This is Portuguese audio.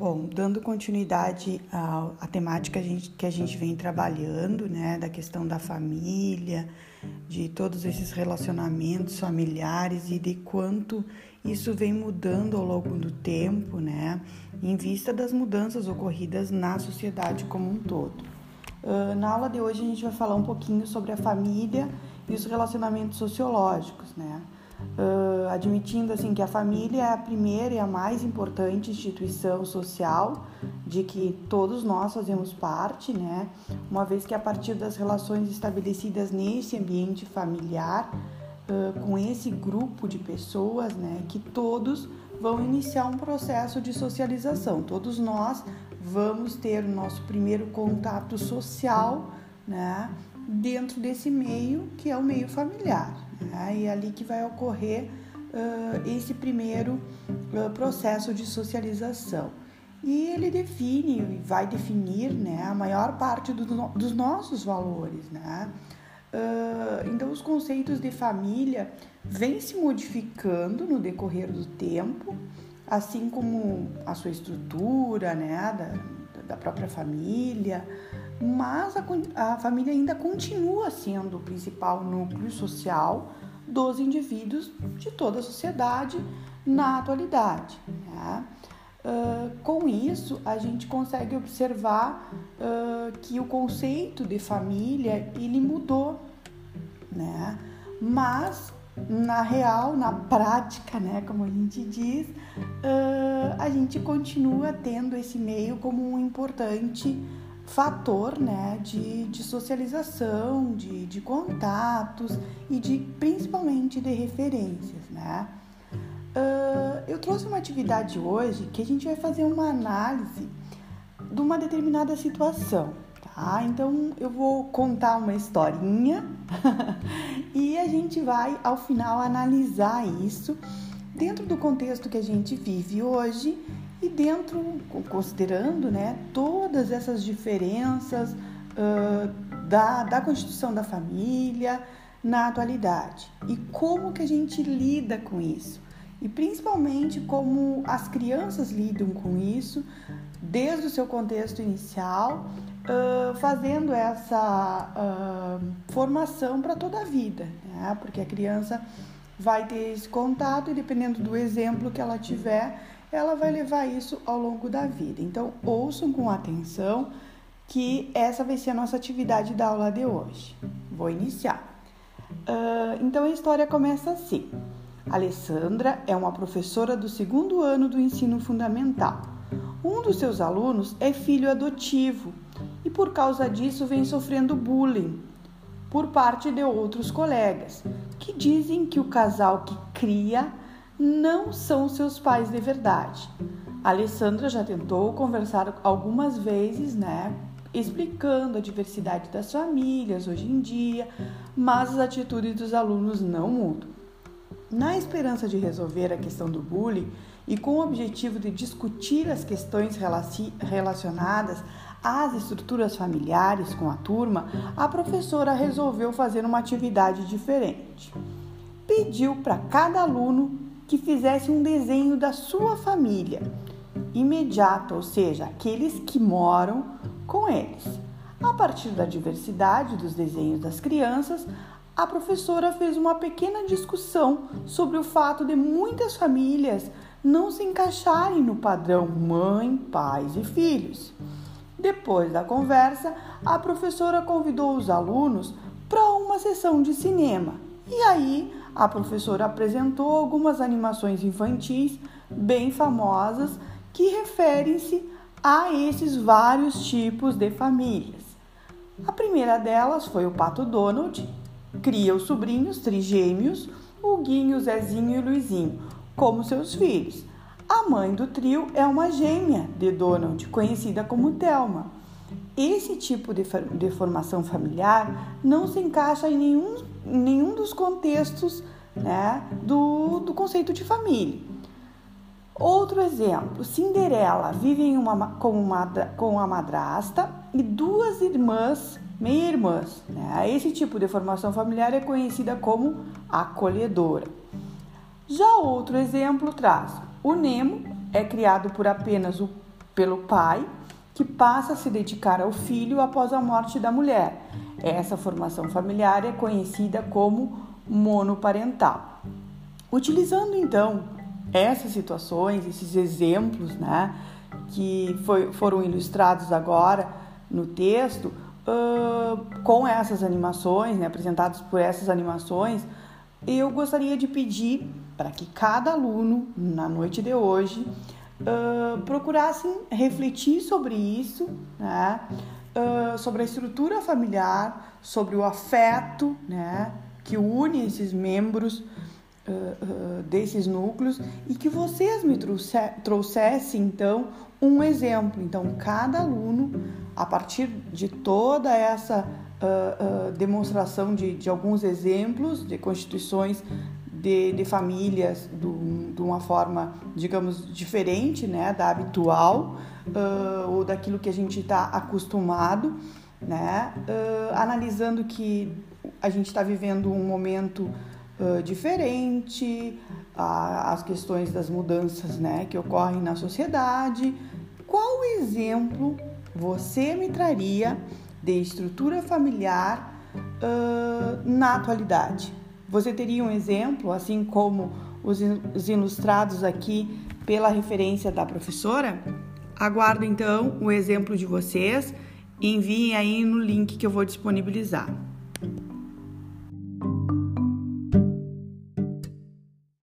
Bom, dando continuidade à, à temática que a, gente, que a gente vem trabalhando, né, da questão da família, de todos esses relacionamentos familiares e de quanto isso vem mudando ao longo do tempo, né, em vista das mudanças ocorridas na sociedade como um todo. Uh, na aula de hoje a gente vai falar um pouquinho sobre a família e os relacionamentos sociológicos, né uh, admitindo assim que a família é a primeira e a mais importante instituição social de que todos nós fazemos parte, né? Uma vez que a partir das relações estabelecidas nesse ambiente familiar, uh, com esse grupo de pessoas, né, que todos vão iniciar um processo de socialização. Todos nós vamos ter o nosso primeiro contato social, né, dentro desse meio que é o meio familiar. Né? E é ali que vai ocorrer uh, esse primeiro uh, processo de socialização. E ele define, vai definir né, a maior parte do, dos nossos valores. Né? Uh, então, os conceitos de família vêm se modificando no decorrer do tempo, assim como a sua estrutura né, da, da própria família, mas a, a família ainda continua sendo o principal núcleo social dos indivíduos de toda a sociedade na atualidade. Né? Uh, com isso, a gente consegue observar uh, que o conceito de família ele mudou, né? Mas na real, na prática, né, como a gente diz, uh, a gente continua tendo esse meio como um importante fator né, de, de socialização, de, de contatos e de principalmente de referências. Né? Uh, eu trouxe uma atividade hoje que a gente vai fazer uma análise de uma determinada situação. Tá? Então eu vou contar uma historinha e a gente vai ao final analisar isso dentro do contexto que a gente vive hoje e dentro, considerando né, todas essas diferenças uh, da, da constituição da família na atualidade e como que a gente lida com isso e principalmente como as crianças lidam com isso desde o seu contexto inicial, uh, fazendo essa uh, formação para toda a vida, né? porque a criança vai ter esse contato e dependendo do exemplo que ela tiver, ela vai levar isso ao longo da vida. Então, ouçam com atenção que essa vai ser a nossa atividade da aula de hoje. Vou iniciar. Uh, então, a história começa assim. Alessandra é uma professora do segundo ano do ensino fundamental. Um dos seus alunos é filho adotivo e, por causa disso, vem sofrendo bullying por parte de outros colegas, que dizem que o casal que cria não são seus pais de verdade. A Alessandra já tentou conversar algumas vezes, né, explicando a diversidade das famílias hoje em dia, mas as atitudes dos alunos não mudam. Na esperança de resolver a questão do bullying e com o objetivo de discutir as questões relacionadas às estruturas familiares com a turma, a professora resolveu fazer uma atividade diferente. Pediu para cada aluno que fizesse um desenho da sua família imediata, ou seja, aqueles que moram com eles. A partir da diversidade dos desenhos das crianças, a professora fez uma pequena discussão sobre o fato de muitas famílias não se encaixarem no padrão mãe, pais e filhos. Depois da conversa, a professora convidou os alunos para uma sessão de cinema. E aí a professora apresentou algumas animações infantis bem famosas que referem-se a esses vários tipos de famílias. A primeira delas foi o Pato Donald, cria os sobrinhos trigêmeos, o Guinho, Zezinho e Luizinho, como seus filhos. A mãe do trio é uma gêmea de Donald, conhecida como Thelma. Esse tipo de, de formação familiar não se encaixa em nenhum, nenhum dos contextos né, do, do conceito de família. Outro exemplo, Cinderela vive em uma, com, uma, com a madrasta e duas irmãs, meia-irmãs. Né? Esse tipo de formação familiar é conhecida como acolhedora. Já outro exemplo traz: o Nemo é criado por apenas o pelo pai, que passa a se dedicar ao filho após a morte da mulher. Essa formação familiar é conhecida como monoparental. Utilizando então essas situações, esses exemplos, né, que foi, foram ilustrados agora no texto, uh, com essas animações, né, apresentados por essas animações, eu gostaria de pedir para que cada aluno, na noite de hoje, uh, procurassem refletir sobre isso, né, uh, sobre a estrutura familiar, sobre o afeto, né, que une esses membros uh, desses núcleos e que vocês me trouxessem então um exemplo. Então, cada aluno, a partir de toda essa uh, demonstração de, de, alguns exemplos de constituições de, de famílias do, de uma forma, digamos, diferente né, da habitual ou daquilo que a gente está acostumado, né, analisando que a gente está vivendo um momento diferente, as questões das mudanças né, que ocorrem na sociedade. Qual exemplo você me traria de estrutura familiar uh, na atualidade? Você teria um exemplo, assim como os, os ilustrados aqui pela referência da professora? Aguardo então o exemplo de vocês enviem aí no link que eu vou disponibilizar.